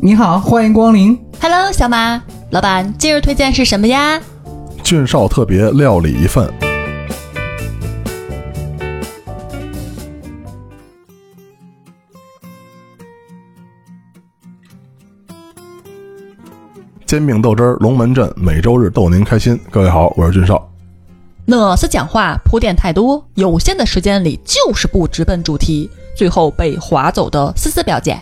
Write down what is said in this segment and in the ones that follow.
你好，欢迎光临。Hello，小马，老板，今日推荐是什么呀？俊少特别料理一份。煎饼豆汁儿，龙门阵，每周日逗您开心。各位好，我是俊少。那是讲话铺垫太多，有限的时间里就是不直奔主题，最后被划走的思思表姐。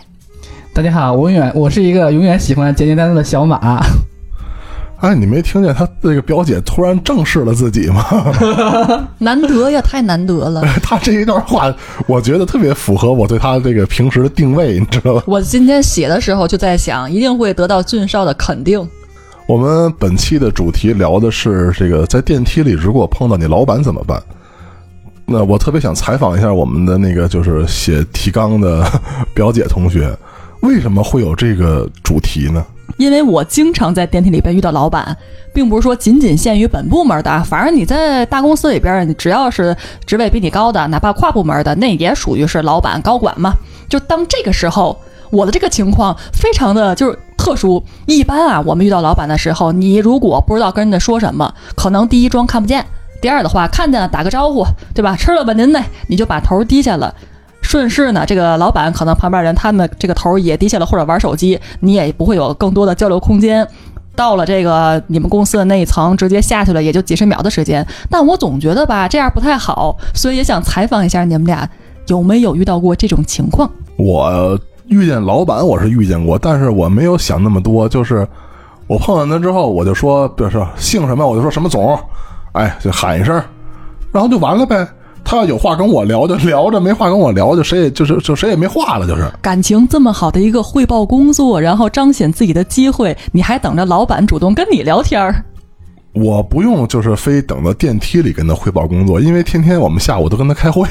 大家好，我永远我是一个永远喜欢简简单单的小马。哎，你没听见他这个表姐突然正视了自己吗？难得呀，太难得了。他这一段话，我觉得特别符合我对他这个平时的定位，你知道吧？我今天写的时候就在想，一定会得到俊少的肯定。我们本期的主题聊的是这个，在电梯里如果碰到你老板怎么办？那我特别想采访一下我们的那个就是写提纲的表姐同学，为什么会有这个主题呢？因为我经常在电梯里边遇到老板，并不是说仅仅限于本部门的，反正你在大公司里边，只要是职位比你高的，哪怕跨部门的，那也属于是老板高管嘛。就当这个时候，我的这个情况非常的就是特殊。一般啊，我们遇到老板的时候，你如果不知道跟人家说什么，可能第一装看不见，第二的话看见了打个招呼，对吧？吃了吧您呢，你就把头低下了。顺势呢，这个老板可能旁边人他们这个头也低下了，或者玩手机，你也不会有更多的交流空间。到了这个你们公司的那一层，直接下去了，也就几十秒的时间。但我总觉得吧，这样不太好，所以也想采访一下你们俩，有没有遇到过这种情况？我遇见老板我是遇见过，但是我没有想那么多，就是我碰见他之后，我就说，比如说姓什么，我就说什么总，哎，就喊一声，然后就完了呗。他要有话跟我聊就 聊着，没话跟我聊就谁也就是就谁也没话了，就是。感情这么好的一个汇报工作，然后彰显自己的机会，你还等着老板主动跟你聊天儿？我不用就是非等到电梯里跟他汇报工作，因为天天我们下午都跟他开会，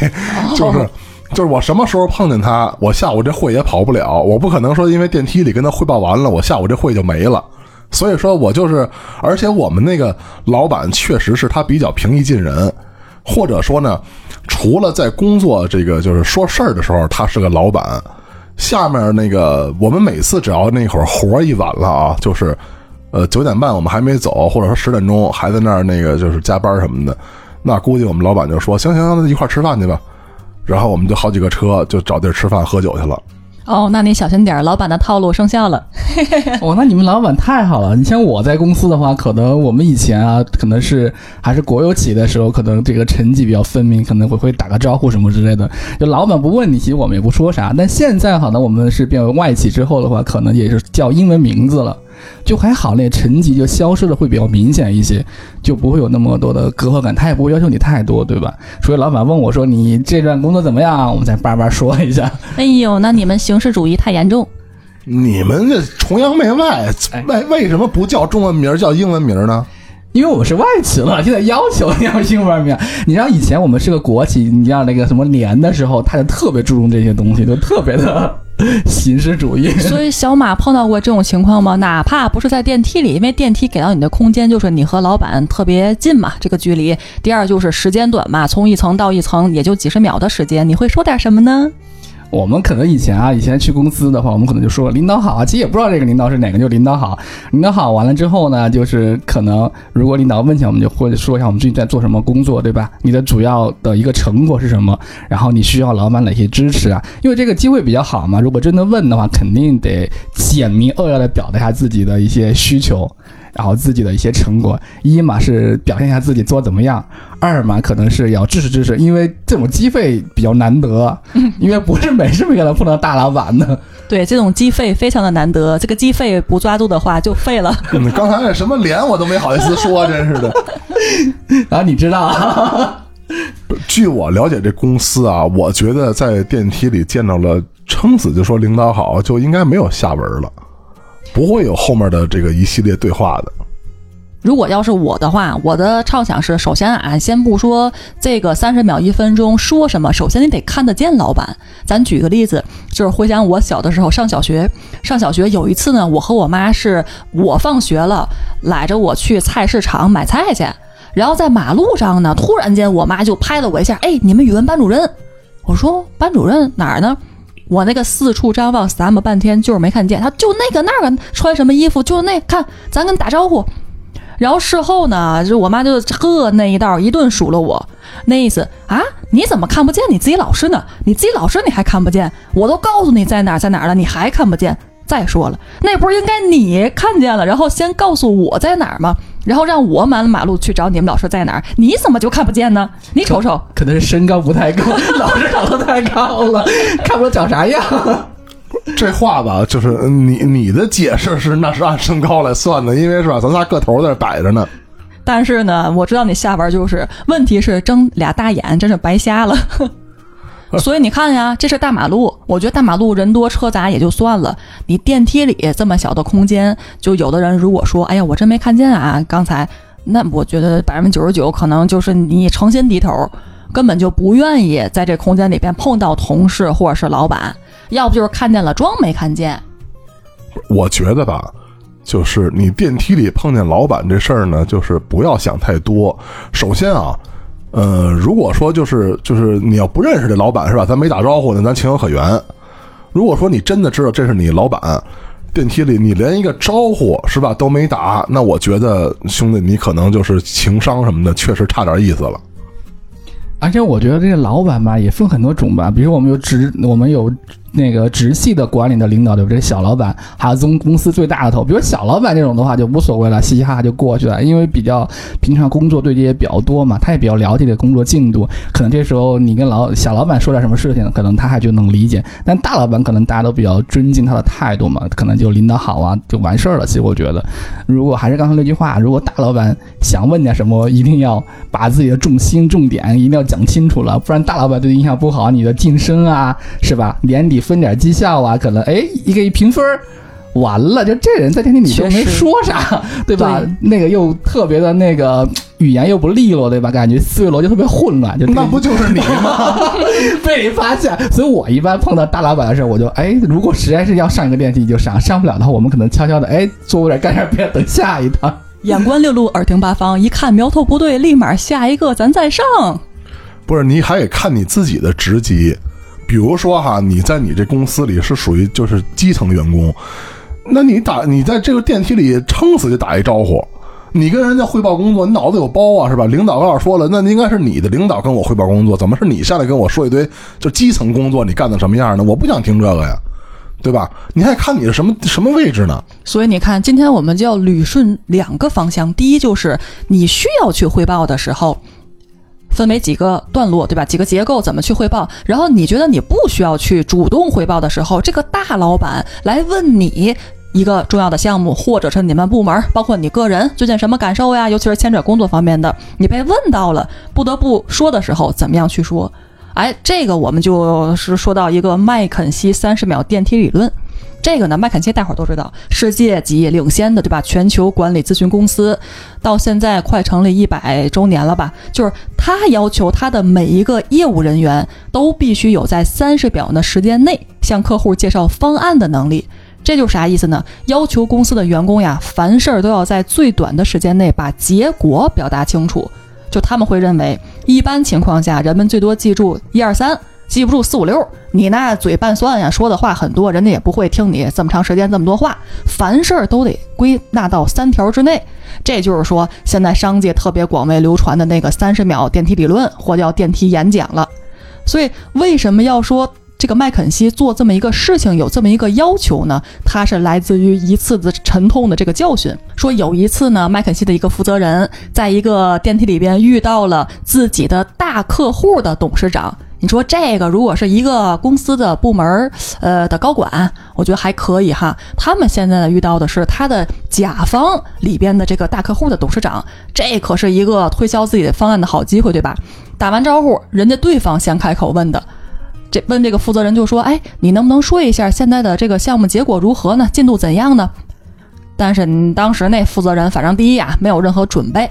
就是就是我什么时候碰见他，我下午这会也跑不了，我不可能说因为电梯里跟他汇报完了，我下午这会就没了。所以说我就是，而且我们那个老板确实是他比较平易近人，或者说呢，除了在工作这个就是说事儿的时候，他是个老板。下面那个我们每次只要那会儿活儿一晚了啊，就是。呃，九点半我们还没走，或者说十点钟还在那儿那个就是加班什么的，那估计我们老板就说行行，那一块儿吃饭去吧。然后我们就好几个车就找地儿吃饭喝酒去了。哦，那你小心点儿，老板的套路生效了。哦，那你们老板太好了。你像我在公司的话，可能我们以前啊，可能是还是国有企业的时候，可能这个层级比较分明，可能会会打个招呼什么之类的。就老板不问你，其实我们也不说啥。但现在好呢我们是变为外企之后的话，可能也是叫英文名字了。就还好，那层级就消失的会比较明显一些，就不会有那么多的隔阂感。他也不会要求你太多，对吧？除非老板问我说你这段工作怎么样，我们再叭叭说一下。哎呦，那你们形式主义太严重。你们这崇洋媚外，为为什么不叫中文名叫英文名呢？因为我们是外企了，现在要求要英文名。你知道以前我们是个国企，你像那个什么年的时候，他就特别注重这些东西，就特别的 形式主义。所以小马碰到过这种情况吗？哪怕不是在电梯里，因为电梯给到你的空间就是你和老板特别近嘛，这个距离。第二就是时间短嘛，从一层到一层也就几十秒的时间，你会说点什么呢？我们可能以前啊，以前去公司的话，我们可能就说领导好啊，其实也不知道这个领导是哪个，就领导好。领导好完了之后呢，就是可能如果领导问起来，我们就会说一下我们最近在做什么工作，对吧？你的主要的一个成果是什么？然后你需要老板哪些支持啊？因为这个机会比较好嘛，如果真的问的话，肯定得简明扼要的表达一下自己的一些需求。然后自己的一些成果，一嘛是表现一下自己做怎么样，二嘛可能是要支持支持，因为这种机会比较难得，因为不是每时每刻能碰到大老板的。对，这种机会非常的难得，这个机会不抓住的话就废了。你刚才那什么脸我都没好意思说，真是的。然后你知道、啊，据我了解，这公司啊，我觉得在电梯里见到了撑死就说领导好，就应该没有下文了。不会有后面的这个一系列对话的。如果要是我的话，我的畅想是：首先啊，先不说这个三十秒、一分钟说什么，首先你得看得见老板。咱举个例子，就是回想我小的时候上小学，上小学有一次呢，我和我妈是我放学了，揽着我去菜市场买菜去，然后在马路上呢，突然间我妈就拍了我一下，哎，你们语文班主任。我说班主任哪儿呢？我那个四处张望，撒么半天就是没看见，他就那个那个穿什么衣服，就那看，咱跟打招呼。然后事后呢，就我妈就呵那一道一顿数落我，那意思啊，你怎么看不见你自己老师呢？你自己老师你还看不见？我都告诉你在哪儿在哪儿了，你还看不见？再说了，那不是应该你看见了，然后先告诉我在哪儿吗？然后让我满马路去找你们老师在哪儿？你怎么就看不见呢？你瞅瞅，可能是身高不太高，老师长得太高了，看不出长啥样。这话吧，就是你你的解释是那是按身高来算的，因为是吧，咱仨个头在这摆着呢。但是呢，我知道你下边就是问题是睁俩大眼，真是白瞎了。所以你看呀，这是大马路，我觉得大马路人多车杂也就算了，你电梯里这么小的空间，就有的人如果说，哎呀，我真没看见啊，刚才，那我觉得百分之九十九可能就是你诚心低头，根本就不愿意在这空间里边碰到同事或者是老板，要不就是看见了装没看见。我觉得吧，就是你电梯里碰见老板这事儿呢，就是不要想太多。首先啊，呃，如果说就是就是你要不认识这老板是吧，咱没打招呼呢，咱情有可原。如果说你真的知道这是你老板，电梯里你连一个招呼是吧都没打，那我觉得兄弟你可能就是情商什么的确实差点意思了。而且我觉得这个老板吧也分很多种吧，比如我们有直，我们有那个直系的管理的领导，对不对？小老板，还有公公司最大的头，比如小老板这种的话就无所谓了，嘻嘻哈哈就过去了，因为比较平常工作对接也比较多嘛，他也比较了解这工作进度，可能这时候你跟老小老板说点什么事情，可能他还就能理解，但大老板可能大家都比较尊敬他的态度嘛，可能就领导好啊就完事儿了。其实我觉得，如果还是刚才那句话，如果大老板想问点什么，一定要把自己的重心重点一定要讲清楚了，不然大老板对你印象不好，你的晋升啊，是吧？年底分点绩效啊，可能哎一个一评分儿，完了，就这人在电梯里就没说啥，对吧？对那个又特别的那个语言又不利落，对吧？感觉思维逻辑特别混乱，就那不就是你吗？被你发现。所以我一般碰到大老板的时候，我就哎，如果实在是要上一个电梯就上，上不了的话，我们可能悄悄的哎坐过点干点别的，等下一趟。眼观六路，耳听八方，一看苗头不对，立马下一个咱再上。不是，你还得看你自己的职级。比如说哈，你在你这公司里是属于就是基层员工，那你打你在这个电梯里撑死就打一招呼，你跟人家汇报工作，你脑子有包啊是吧？领导要是说了，那应该是你的领导跟我汇报工作，怎么是你下来跟我说一堆就基层工作你干的什么样呢？我不想听这个呀，对吧？你还看你是什么什么位置呢？所以你看，今天我们就要捋顺两个方向。第一就是你需要去汇报的时候，分为几个段落，对吧？几个结构怎么去汇报？然后你觉得你不需要去主动汇报的时候，这个大老板来问你。一个重要的项目，或者是你们部门，包括你个人最近什么感受呀？尤其是牵扯工作方面的，你被问到了，不得不说的时候，怎么样去说？哎，这个我们就是说到一个麦肯锡三十秒电梯理论。这个呢，麦肯锡大伙儿都知道，世界级领先的，对吧？全球管理咨询公司，到现在快成立一百周年了吧？就是他要求他的每一个业务人员都必须有在三十秒的时间内向客户介绍方案的能力。这就是啥意思呢？要求公司的员工呀，凡事都要在最短的时间内把结果表达清楚。就他们会认为，一般情况下，人们最多记住一二三，记不住四五六。你那嘴拌蒜呀，说的话很多，人家也不会听你这么长时间这么多话。凡事都得归纳到三条之内。这就是说，现在商界特别广为流传的那个三十秒电梯理论，或叫电梯演讲了。所以，为什么要说？这个麦肯锡做这么一个事情有这么一个要求呢，它是来自于一次的沉痛的这个教训。说有一次呢，麦肯锡的一个负责人在一个电梯里边遇到了自己的大客户的董事长。你说这个如果是一个公司的部门呃的高管，我觉得还可以哈。他们现在遇到的是他的甲方里边的这个大客户的董事长，这可是一个推销自己的方案的好机会，对吧？打完招呼，人家对方先开口问的。这问这个负责人就说：“哎，你能不能说一下现在的这个项目结果如何呢？进度怎样呢？”但是你当时那负责人反正第一呀没有任何准备，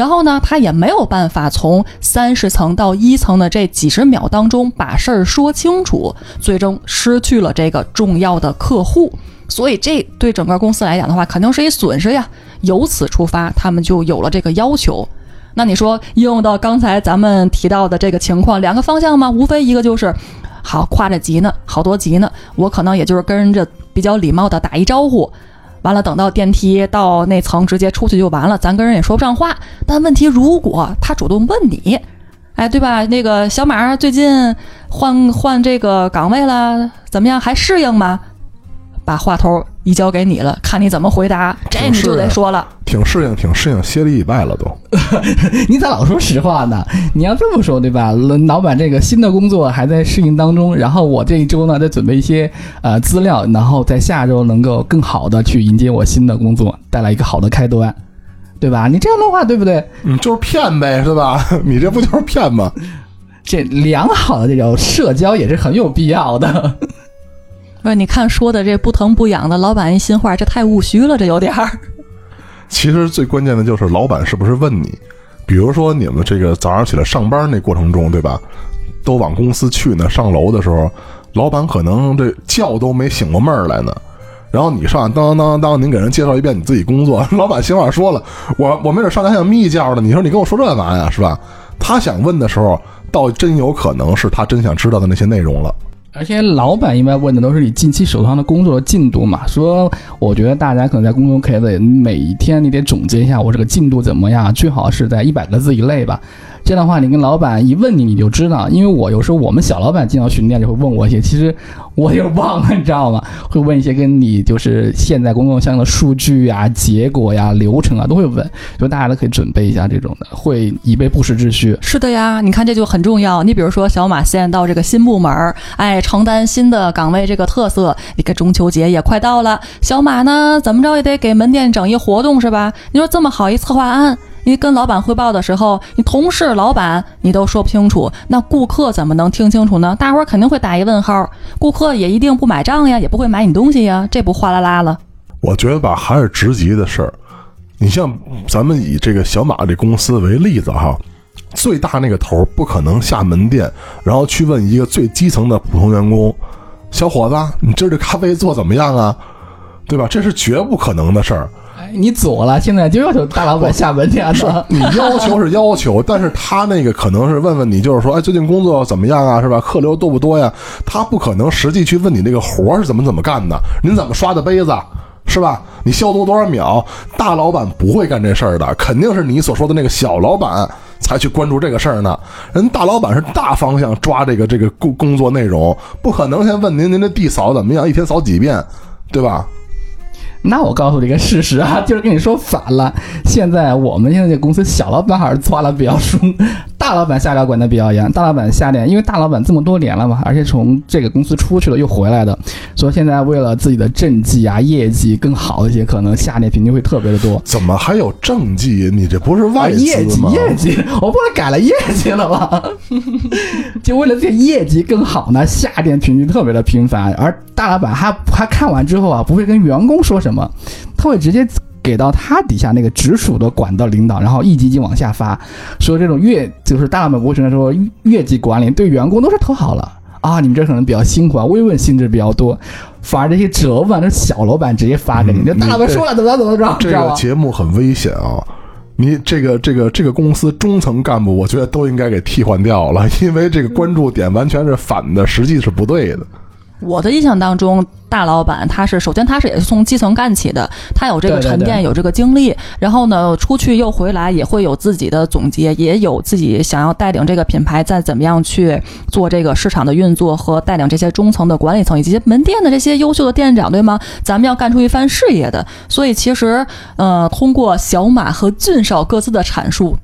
然后呢他也没有办法从三十层到一层的这几十秒当中把事儿说清楚，最终失去了这个重要的客户。所以这对整个公司来讲的话，肯定是一损失呀。由此出发，他们就有了这个要求。那你说应用到刚才咱们提到的这个情况，两个方向吗？无非一个就是，好跨着级呢，好多级呢，我可能也就是跟人家比较礼貌的打一招呼。完了，等到电梯到那层，直接出去就完了，咱跟人也说不上话。但问题，如果他主动问你，哎，对吧？那个小马最近换换这个岗位了，怎么样？还适应吗？把话头移交给你了，看你怎么回答。这你就得说了，挺适应，挺适应，歇了一礼拜了都。你咋老说实话呢？你要这么说对吧？老板这个新的工作还在适应当中，然后我这一周呢在准备一些呃资料，然后在下周能够更好的去迎接我新的工作，带来一个好的开端，对吧？你这样的话对不对？嗯，就是骗呗，是吧？你这不就是骗吗？这良好的这种社交也是很有必要的。不是，你看说的这不疼不痒的，老板一心话，这太务虚了，这有点儿。其实最关键的就是老板是不是问你，比如说你们这个早上起来上班那过程中，对吧？都往公司去呢，上楼的时候，老板可能这觉都没醒过闷儿来呢。然后你上当当当当，您给人介绍一遍你自己工作，老板心话说了，我我没准上来想眯一觉呢。你说你跟我说这干嘛呀？是吧？他想问的时候，倒真有可能是他真想知道的那些内容了。而且老板一般问的都是你近期手上的工作的进度嘛，说我觉得大家可能在工作中可以每一天你得总结一下我这个进度怎么样，最好是在一百个字以内吧。这样的话，你跟老板一问你，你就知道。因为我有时候我们小老板进到巡店就会问我一些，其实我也忘了，你知道吗？会问一些跟你就是现在工作相关的数据呀、结果呀、流程啊，都会问。就大家都可以准备一下这种的，会以备不时之需。是的呀，你看这就很重要。你比如说小马现在到这个新部门儿，哎，承担新的岗位这个特色。你看中秋节也快到了，小马呢怎么着也得给门店整一活动是吧？你说这么好一策划案。你跟老板汇报的时候，你同事、老板你都说不清楚，那顾客怎么能听清楚呢？大伙儿肯定会打一问号，顾客也一定不买账呀，也不会买你东西呀，这不哗啦啦了。我觉得吧，还是职级的事儿。你像咱们以这个小马这公司为例子哈，最大那个头不可能下门店，然后去问一个最基层的普通员工：“小伙子，你今儿这咖啡做怎么样啊？”对吧？这是绝不可能的事儿。你左了，现在就要求大老板下门店了。你要求是要求，但是他那个可能是问问你，就是说，哎，最近工作怎么样啊？是吧？客流多不多呀？他不可能实际去问你那个活是怎么怎么干的，您怎么刷的杯子，是吧？你消毒多少秒？大老板不会干这事儿的，肯定是你所说的那个小老板才去关注这个事儿呢。人大老板是大方向抓这个这个工工作内容，不可能先问您您这地扫怎么样，一天扫几遍，对吧？那我告诉你一个事实啊，就是跟你说反了。现在我们现在这公司小老板还是抓的比较松，大老板下料管的比较严。大老板下店，因为大老板这么多年了嘛，而且从这个公司出去了又回来的，所以现在为了自己的政绩啊、业绩更好一些，可能下店频率会特别的多。怎么还有政绩？你这不是外资业绩，业绩，我不是改了业绩了吗？就为了这业绩更好呢，下店频率特别的频繁。而大老板还还看完之后啊，不会跟员工说什么。什么？他会直接给到他底下那个直属的管道领导，然后一级级往下发。说这种月就是大老板不会承认说月级管理对员工都是特好了啊，你们这可能比较辛苦啊，慰问性质比较多。反而这些折问，这小老板直接发给你，这大老板说了怎么怎么着？这个节目很危险啊！你这个这个这个公司中层干部，我觉得都应该给替换掉了，因为这个关注点完全是反的，实际是不对的。我的印象当中，大老板他是首先他是也是从基层干起的，他有这个沉淀，有这个经历，然后呢出去又回来，也会有自己的总结，也有自己想要带领这个品牌再怎么样去做这个市场的运作和带领这些中层的管理层以及门店的这些优秀的店长，对吗？咱们要干出一番事业的，所以其实呃，通过小马和俊少各自的阐述。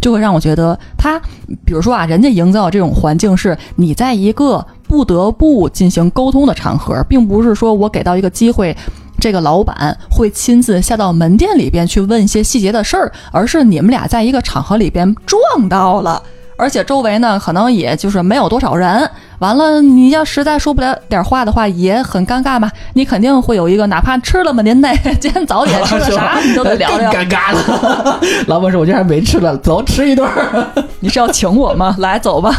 就会让我觉得，他比如说啊，人家营造这种环境是你在一个不得不进行沟通的场合，并不是说我给到一个机会，这个老板会亲自下到门店里边去问一些细节的事儿，而是你们俩在一个场合里边撞到了。而且周围呢，可能也就是没有多少人。完了，你要实在说不了点话的话，也很尴尬嘛。你肯定会有一个，哪怕吃了吗？您那今天早点吃的啥，你都得聊聊。尴尬了。老板说：“我今天还没吃呢，走，吃一顿。你是要请我吗？来，走吧。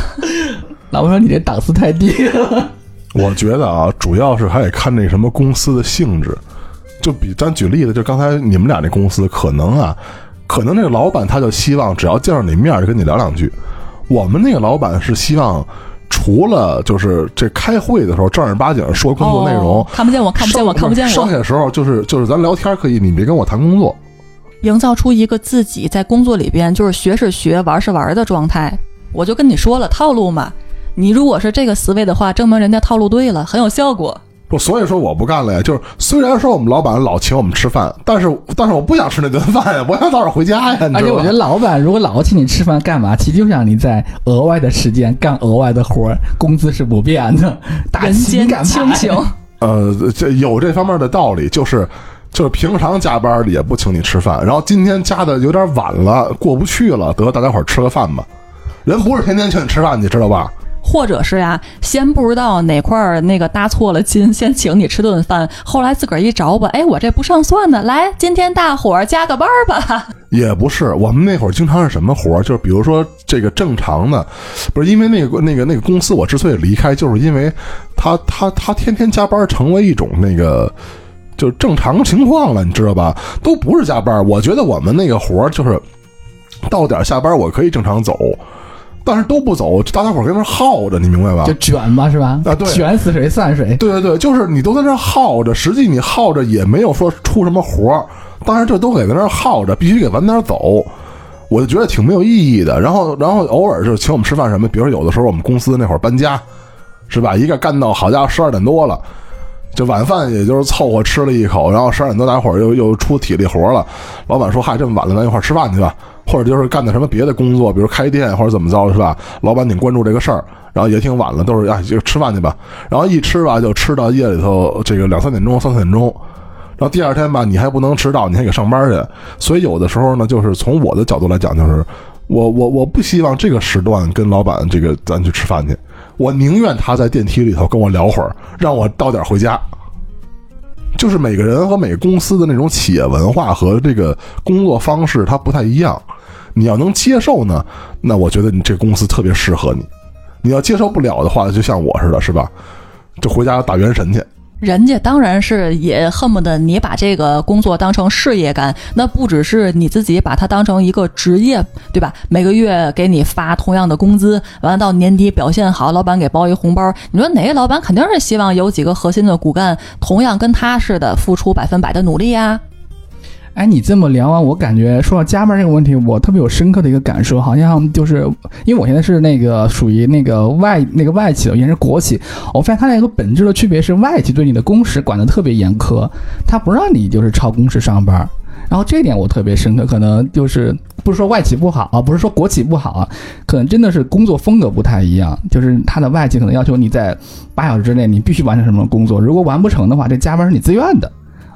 老婆说：“你这档次太低了。”我觉得啊，主要是还得看那什么公司的性质。就比咱举例子，就刚才你们俩那公司，可能啊，可能那个老板他就希望，只要见着你面就跟你聊两句。我们那个老板是希望除了就是这开会的时候正儿八经说工作内容，哦看不见我，看不见我，看不见我，剩下的时候就是就是咱聊天可以，你别跟我谈工作。营造出一个自己在工作里边就是学是学，玩是玩的状态。我就跟你说了，套路嘛。你如果是这个思维的话，证明人家套路对了，很有效果。不，所以说我不干了呀。就是虽然说我们老板老请我们吃饭，但是但是我不想吃那顿饭呀，我想早点回家呀。而且我觉得老板如果老请你吃饭干嘛？其实就让你在额外的时间干额外的活儿，工资是不变的，打人间情感牌亲情，呃，这有这方面的道理，就是就是平常加班也不请你吃饭，然后今天加的有点晚了，过不去了，得大家伙儿吃个饭吧。人不是天天请你吃饭，你知道吧？或者是呀，先不知道哪块儿那个搭错了筋，先请你吃顿饭，后来自个儿一找吧，哎，我这不上算呢，来，今天大伙儿加个班儿吧。也不是，我们那会儿经常是什么活儿，就是比如说这个正常的，不是因为那个那个那个公司，我之所以离开，就是因为他他他天天加班，成为一种那个就是正常情况了，你知道吧？都不是加班，我觉得我们那个活儿就是到点下班，我可以正常走，但是都不走，大家伙儿跟那儿耗着，你明白吧就？卷嘛，是吧？啊对卷死谁算谁。对对对，就是你都在那儿耗着，实际你耗着也没有说出什么活儿，当然这都得在那儿耗着，必须得晚点走，我就觉得挺没有意义的。然后然后偶尔就请我们吃饭什么，比如说有的时候我们公司那会儿搬家，是吧？一个干到好家伙十二点多了。就晚饭也就是凑合吃了一口，然后十二点多大伙儿又又出体力活了。老板说：“嗨，这么晚了，咱一块儿吃饭去吧。”或者就是干的什么别的工作，比如开店或者怎么着，是吧？老板挺关注这个事儿，然后也挺晚了，都是哎就吃饭去吧。然后一吃吧，就吃到夜里头这个两三点钟、三四点钟。然后第二天吧，你还不能迟到，你还得上班去。所以有的时候呢，就是从我的角度来讲，就是我我我不希望这个时段跟老板这个咱去吃饭去，我宁愿他在电梯里头跟我聊会儿，让我到点回家。就是每个人和每个公司的那种企业文化和这个工作方式，它不太一样。你要能接受呢，那我觉得你这公司特别适合你。你要接受不了的话，就像我似的，是吧？就回家打元神去。人家当然是也恨不得你把这个工作当成事业干，那不只是你自己把它当成一个职业，对吧？每个月给你发同样的工资，完了到年底表现好，老板给包一红包。你说哪个老板肯定是希望有几个核心的骨干，同样跟他似的付出百分百的努力呀、哎，你这么聊完，我感觉说到加班这个问题，我特别有深刻的一个感受，好像就是因为我现在是那个属于那个外那个外企的，原来是国企，我发现它的一个本质的区别是，外企对你的工时管得特别严苛，它不让你就是超工时上班。然后这点我特别深刻，可能就是不是说外企不好啊，不是说国企不好啊，可能真的是工作风格不太一样。就是它的外企可能要求你在八小时之内你必须完成什么工作，如果完不成的话，这加班是你自愿的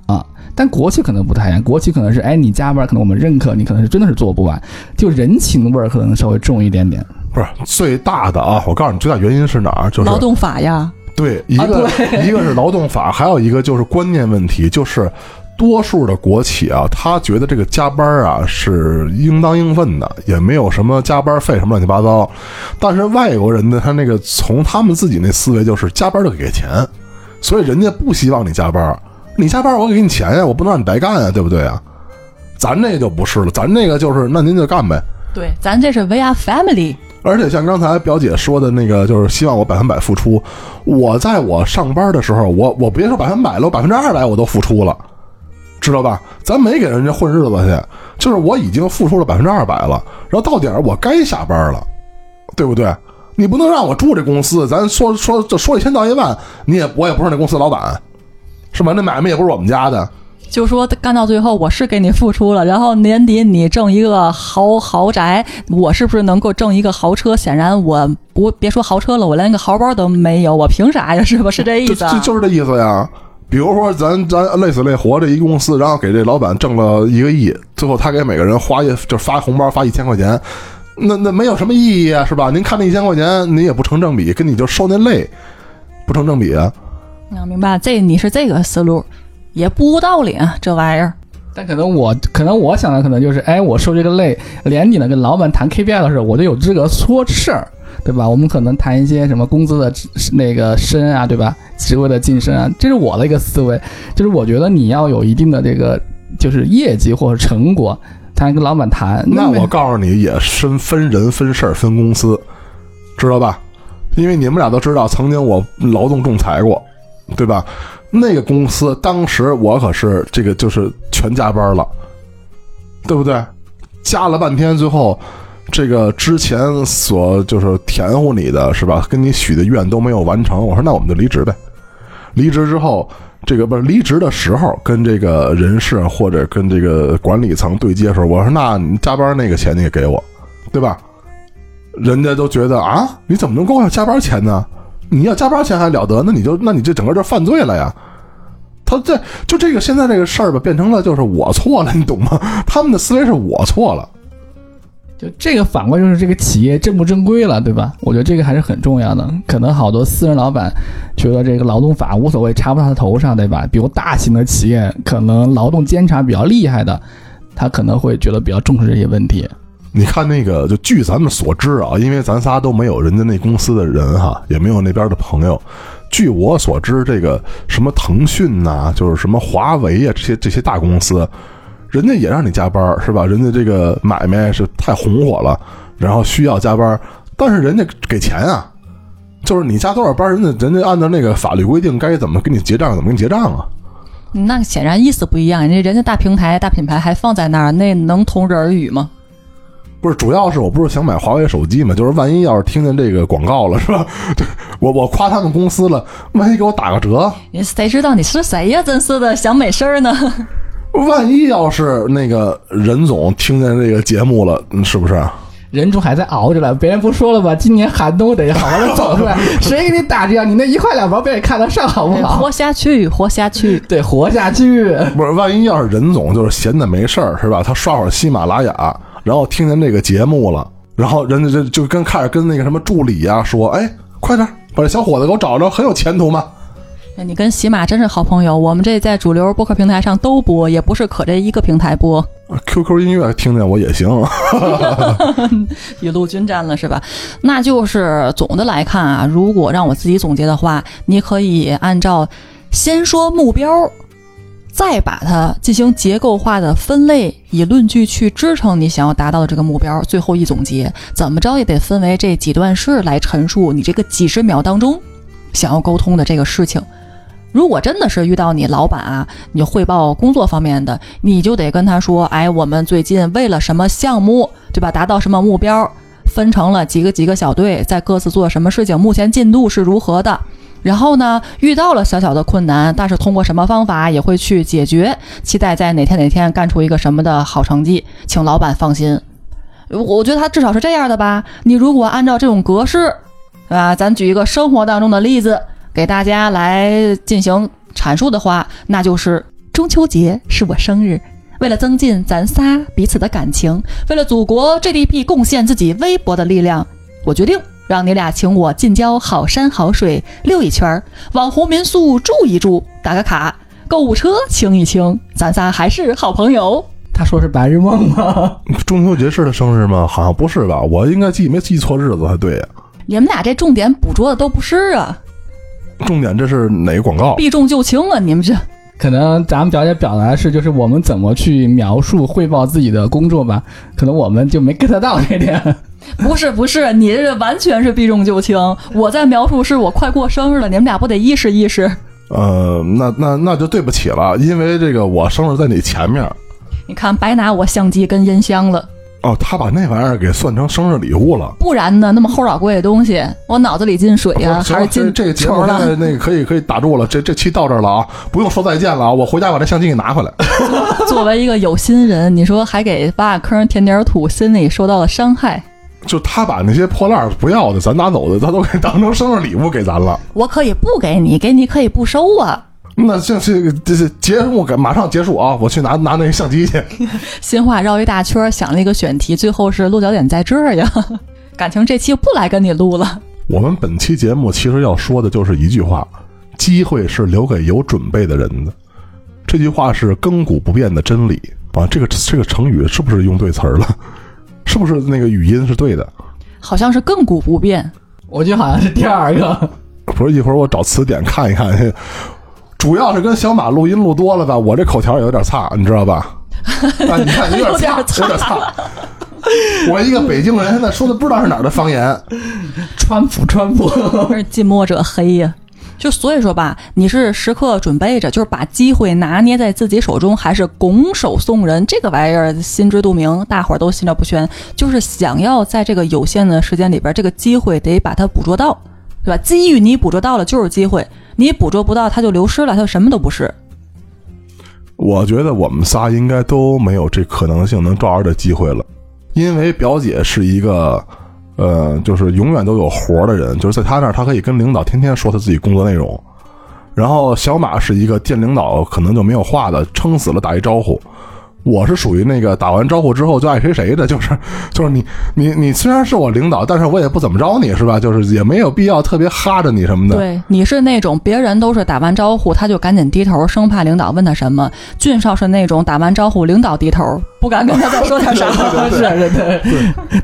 啊。但国企可能不太一样，国企可能是哎你加班，可能我们认可你，可能是真的是做不完，就人情味儿可能稍微重一点点。不是最大的啊！我告诉你，最大原因是哪儿？就是劳动法呀，对，一个、一个是劳动法，还有一个就是观念问题，就是多数的国企啊，他觉得这个加班啊是应当应分的，也没有什么加班费什么乱七八糟。但是外国人呢，他那个从他们自己那思维就是加班就给钱，所以人家不希望你加班。你加班我给你钱呀，我不能让你白干呀，对不对啊？咱这就不是了，咱这个就是那您就干呗。对，咱这是 VR family。而且像刚才表姐说的那个，就是希望我百分百付出。我在我上班的时候，我我别说百分百了，我百分之二百我都付出了，知道吧？咱没给人家混日子去，就是我已经付出了百分之二百了，然后到点儿我该下班了，对不对？你不能让我住这公司，咱说说就说一千道一万，你也我也不是那公司老板，是吧？那买卖也不是我们家的，就说干到最后，我是给你付出了，然后年底你挣一个豪豪宅，我是不是能够挣一个豪车？显然我不别说豪车了，我连个豪包都没有，我凭啥呀？是吧？是这意思、啊？就就是这意思呀。比如说咱咱累死累活这一公司，然后给这老板挣了一个亿，最后他给每个人花一就发红包发一千块钱，那那没有什么意义啊，是吧？您看那一千块钱，您也不成正比，跟你就受那累不成正比啊。啊，明白？这你是这个思路，也不无道理啊，这玩意儿。但可能我可能我想的可能就是，哎，我受这个累，连你呢跟老板谈 KPI 的时候，我就有资格说事儿，对吧？我们可能谈一些什么工资的那个升啊，对吧？职位的晋升啊，这是我的一个思维，就是我觉得你要有一定的这个就是业绩或者成果，才能跟老板谈。那我告诉你，也分分人、分事儿、分公司，知道吧？因为你们俩都知道，曾经我劳动仲裁过，对吧？那个公司当时我可是这个就是全加班了，对不对？加了半天，最后这个之前所就是填糊你的是吧？跟你许的愿都没有完成。我说那我们就离职呗。离职之后，这个不是离职的时候，跟这个人事或者跟这个管理层对接的时候，我说那你加班那个钱你也给我，对吧？人家都觉得啊，你怎么能给我加班钱呢？你要加班钱还了得？那你就那你这整个就犯罪了呀！他这就这个现在这个事儿吧，变成了就是我错了，你懂吗？他们的思维是我错了。就这个反过就是这个企业正不正规了，对吧？我觉得这个还是很重要的。可能好多私人老板觉得这个劳动法无所谓，插不到他头上，对吧？比如大型的企业，可能劳动监察比较厉害的，他可能会觉得比较重视这些问题。你看那个，就据咱们所知啊，因为咱仨都没有人家那公司的人哈，也没有那边的朋友。据我所知，这个什么腾讯呐，就是什么华为啊，这些这些大公司，人家也让你加班是吧？人家这个买卖是太红火了，然后需要加班，但是人家给钱啊，就是你加多少班，人家人家按照那个法律规定该怎么给你结账，怎么给你结账啊？那显然意思不一样，人家人家大平台、大品牌还放在那儿，那能同日而语吗？不是，主要是我不是想买华为手机嘛，就是万一要是听见这个广告了，是吧？对我我夸他们公司了，万一给我打个折，谁知道你是谁呀？真是的，想美事儿呢。万一要是那个任总听见这个节目了，嗯是不是？人主还在熬着呢，别人不说了吗？今年寒冬得好好的走出来，谁给你打折？你那一块两毛被人看得上，好不好？活下去，活下去。对，活下去。不是，万一要是任总就是闲的没事儿，是吧？他刷会儿喜马拉雅，然后听见这个节目了，然后人家就就跟开始跟那个什么助理呀、说，哎，快点把这小伙子给我找着，很有前途嘛。那你跟喜马真是好朋友，我们这在主流播客平台上都播，也不是可这一个平台播。QQ 音乐听见我也行，雨露均沾了是吧？那就是总的来看啊，如果让我自己总结的话，你可以按照先说目标，再把它进行结构化的分类，以论据去支撑你想要达到的这个目标。最后一总结，怎么着也得分为这几段式来陈述你这个几十秒当中想要沟通的这个事情。如果真的是遇到你老板啊，你汇报工作方面的，你就得跟他说，哎，我们最近为了什么项目，对吧？达到什么目标，分成了几个几个小队，在各自做什么事情，目前进度是如何的。然后呢，遇到了小小的困难，但是通过什么方法也会去解决，期待在哪天哪天干出一个什么的好成绩，请老板放心。我觉得他至少是这样的吧。你如果按照这种格式，对吧？咱举一个生活当中的例子。给大家来进行阐述的话，那就是中秋节是我生日，为了增进咱仨彼此的感情，为了祖国 GDP 贡献自己微薄的力量，我决定让你俩请我近郊好山好水溜一圈儿，网红民宿住一住，打个卡，购物车清一清，咱仨还是好朋友。他说是白日梦吗？中秋节是他生日吗？好像不是吧？我应该记没记错日子才对呀、你们俩这重点捕捉的都不是啊，重点这是哪个广告？避重就轻啊！你们这可能咱们表姐表达的是，就是我们怎么去描述汇报自己的工作吧，可能我们就没 get 到这点。不 是不是，你这完全是避重就轻。我在描述是我快过生日了，你们俩不得意识意识？呃，那那那就对不起了，因为这个我生日在你前面。你看，白拿我相机跟音箱了。哦，他把那玩意儿给算成生日礼物了。不然呢？那么齁老贵的东西，我脑子里进水呀、还是进这这个节目球现在了？那个可以可以打住了，这这期到这儿了啊，不用说再见了啊，我回家把这相机给拿回来。作为一个有心人，你说还给挖个坑填点土，心里受到了伤害。就他把那些破烂儿不要的，咱拿走的，他都给当成生日礼物给咱了。我可以不给你，给你可以不收啊。那这这这这节目赶马上结束啊，我去拿拿那个相机去。新话绕一大圈，想了一个选题，最后是落脚点在这儿呀。感情这期不来跟你录了。我们本期节目其实要说的就是一句话：机会是留给有准备的人的。这句话是亘古不变的真理啊！这个这个成语是不是用对词儿了？是不是那个语音是对的？好像是亘古不变。我记得好像是第二个。不是，一会儿我找词典看一看。主要是跟小马录音录多了吧，我这口条也有点差，你知道吧？啊，你看有点差，有点差。我一个北京人，现在说的不知道是哪儿的方言。川普，川普，近墨者黑呀。就所以说吧，你是时刻准备着，就是把机会拿捏在自己手中，还是拱手送人？这个玩意儿心知肚明，大伙儿都心照不宣。就是想要在这个有限的时间里边，这个机会得把它捕捉到，对吧？机遇你捕捉到了就是机会，你捕捉不到它就流失了，它就什么都不是。我觉得我们仨应该都没有这可能性能抓着这机会了，因为表姐是一个，呃，就是永远都有活的人，就是在他那儿，他可以跟领导天天说他自己工作内容。然后小马是一个见领导可能就没有话的，撑死了打一招呼。我是属于那个打完招呼之后就爱谁谁的，就是就是你你你虽然是我领导，但是我也不怎么着你是吧？就是也没有必要特别哈着你什么的。对，你是那种别人都是打完招呼他就赶紧低头，生怕领导问他什么。俊少是那种打完招呼领导低头，不敢跟他再说点啥。是对。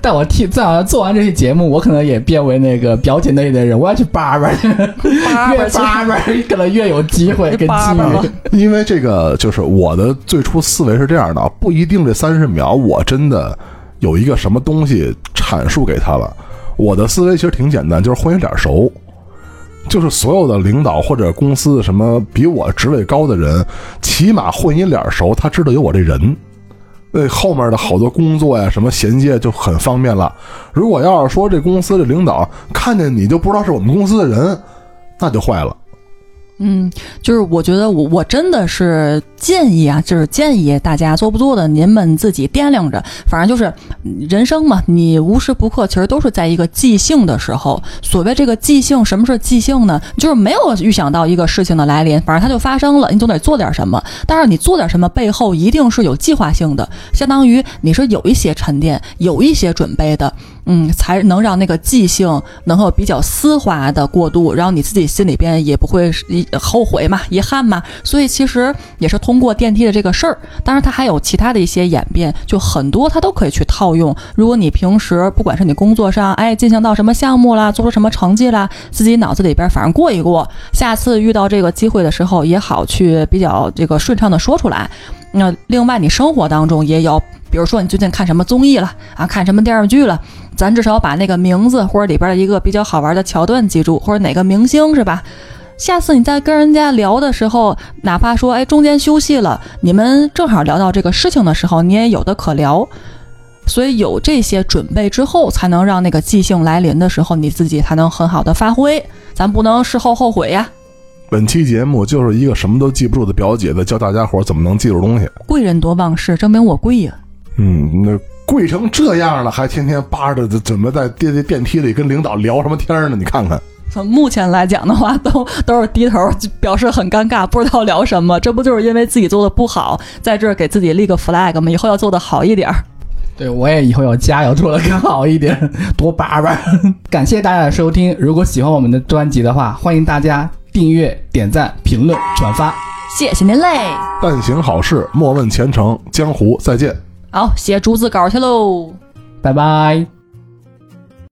但我替在做完这期节目，我可能也变为那个表姐那一类人，我要去叭叭去，越叭叭可能越有机会跟机遇。因为这个就是我的最初思维是这样的。不一定这三十秒我真的有一个什么东西阐述给他了。我的思维其实挺简单，就是混一脸熟，就是所有的领导或者公司什么比我职位高的人，起码混一脸熟，他知道有我这人，那后面的好多工作呀什么衔接就很方便了。如果要是说这公司的领导看见你就不知道是我们公司的人，那就坏了。嗯，就是我觉得我我真的是建议啊，就是建议大家做不做的，您们自己掂量着。反正就是人生嘛，你无时不刻其实都是在一个即兴的时候。所谓这个即兴，什么是即兴呢？就是没有预想到一个事情的来临，反正它就发生了，你总得做点什么。但是你做点什么背后一定是有计划性的，相当于你是有一些沉淀，有一些准备的。嗯，才能让那个即兴能够比较丝滑的过渡，然后你自己心里边也不会后悔嘛、遗憾嘛。所以其实也是通过电梯的这个事儿，当然它还有其他的一些演变，就很多它都可以去套用。如果你平时不管是你工作上，哎，进行到什么项目啦，做出什么成绩啦，自己脑子里边反正过一过，下次遇到这个机会的时候也好去比较这个顺畅的说出来。那另外你生活当中也有。比如说你最近看什么综艺了啊？看什么电视剧了？咱至少把那个名字或者里边的一个比较好玩的桥段记住，或者哪个明星是吧？下次你在跟人家聊的时候，哪怕说哎中间休息了，你们正好聊到这个事情的时候，你也有的可聊。所以有这些准备之后，才能让那个即兴来临的时候，你自己才能很好的发挥。咱不能事后后悔呀。本期节目就是一个什么都记不住的表姐在教大家伙怎么能记住东西。贵人多忘事，证明我贵呀。嗯，那贵成这样了，还天天扒着怎么在电电梯里跟领导聊什么天呢？你看看，从目前来讲的话，都 都是低头表示很尴尬，不知道聊什么。这不就是因为自己做的不好，在这儿给自己立个 flag 吗？以后要做的好一点。对，我也以后要加油，做的更好一点，多扒扒。感谢大家的收听，如果喜欢我们的专辑的话，欢迎大家订阅、点赞、评论、转发，谢谢您嘞。但行好事，莫问前程，江湖再见。好，写竹子稿去喽，拜拜。